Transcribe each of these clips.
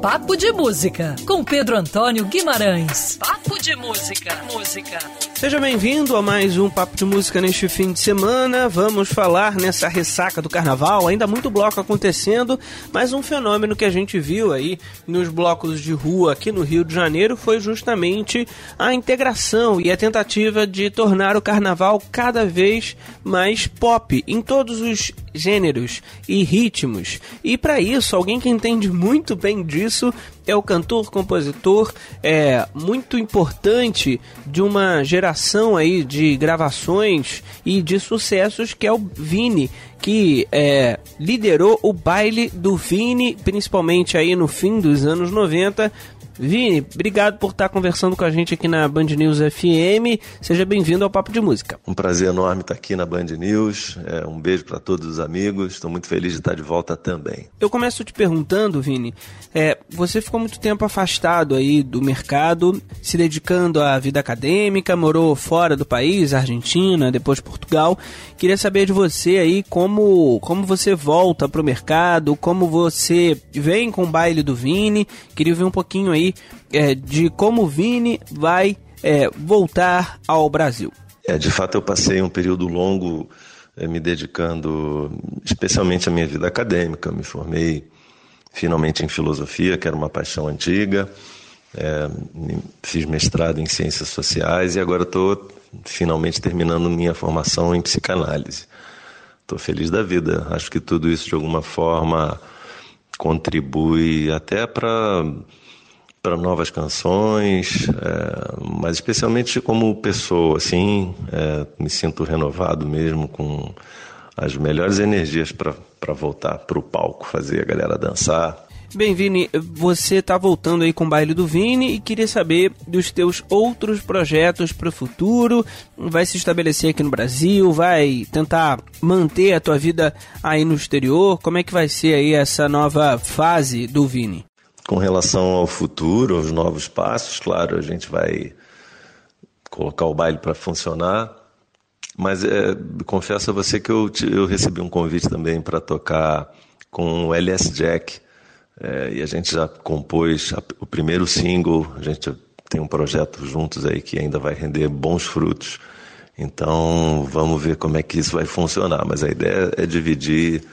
Papo de Música, com Pedro Antônio Guimarães. Papo de Música, música. Seja bem-vindo a mais um Papo de Música neste fim de semana. Vamos falar nessa ressaca do carnaval, ainda muito bloco acontecendo, mas um fenômeno que a gente viu aí nos blocos de rua aqui no Rio de Janeiro foi justamente a integração e a tentativa de tornar o carnaval cada vez mais pop em todos os gêneros e ritmos. E para isso, alguém que entende muito bem disso é o cantor, compositor, é muito importante de uma geração aí de gravações e de sucessos que é o Vini, que é, liderou o baile do Vini, principalmente aí no fim dos anos 90, Vini, obrigado por estar conversando com a gente aqui na Band News FM. Seja bem-vindo ao Papo de Música. Um prazer enorme estar aqui na Band News. É, um beijo para todos os amigos. Estou muito feliz de estar de volta também. Eu começo te perguntando, Vini. É, você ficou muito tempo afastado aí do mercado, se dedicando à vida acadêmica, morou fora do país, Argentina, depois Portugal. Queria saber de você aí como, como você volta para o mercado, como você vem com o baile do Vini. Queria ver um pouquinho aí é, de como o Vini vai é, voltar ao Brasil. É, de fato, eu passei um período longo é, me dedicando especialmente à minha vida acadêmica. Me formei finalmente em filosofia, que era uma paixão antiga. É, fiz mestrado em ciências sociais e agora estou finalmente terminando minha formação em psicanálise. Estou feliz da vida. Acho que tudo isso de alguma forma contribui até para para novas canções, é, mas especialmente como pessoa, assim, é, me sinto renovado mesmo, com as melhores energias para voltar para o palco, fazer a galera dançar. Bem, Vini, você está voltando aí com o baile do Vini e queria saber dos teus outros projetos para o futuro. Vai se estabelecer aqui no Brasil? Vai tentar manter a tua vida aí no exterior? Como é que vai ser aí essa nova fase do Vini? Com relação ao futuro, aos novos passos, claro, a gente vai colocar o baile para funcionar. Mas é, confesso a você que eu, eu recebi um convite também para tocar com o LS Jack. É, e a gente já compôs a, o primeiro single, a gente tem um projeto juntos aí que ainda vai render bons frutos. Então vamos ver como é que isso vai funcionar. Mas a ideia é dividir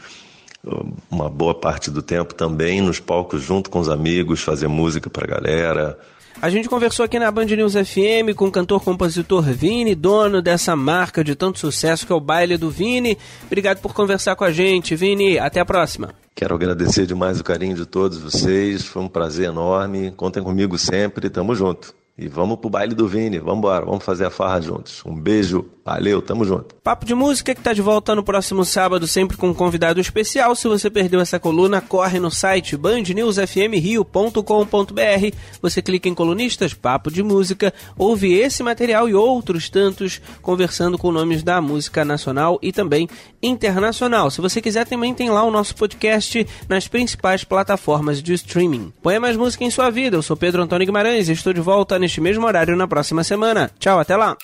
uma boa parte do tempo também nos palcos junto com os amigos, fazer música pra galera. A gente conversou aqui na Band News FM com o cantor-compositor Vini, dono dessa marca de tanto sucesso que é o Baile do Vini. Obrigado por conversar com a gente, Vini. Até a próxima. Quero agradecer demais o carinho de todos vocês. Foi um prazer enorme. Contem comigo sempre. Tamo junto. E vamos pro baile do Vini, vamos embora, vamos fazer a farra juntos. Um beijo, valeu, tamo junto. Papo de Música que tá de volta no próximo sábado, sempre com um convidado especial. Se você perdeu essa coluna, corre no site bandnewsfmrio.com.br. Você clica em colunistas, Papo de Música, ouve esse material e outros tantos conversando com nomes da música nacional e também internacional. Se você quiser, também tem lá o nosso podcast nas principais plataformas de streaming. Põe mais música em sua vida. Eu sou Pedro Antônio Guimarães e estou de volta neste mesmo horário na próxima semana. Tchau, até lá!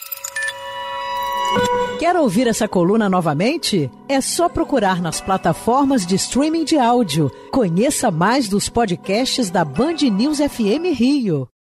Quer ouvir essa coluna novamente? É só procurar nas plataformas de streaming de áudio. Conheça mais dos podcasts da Band News FM Rio.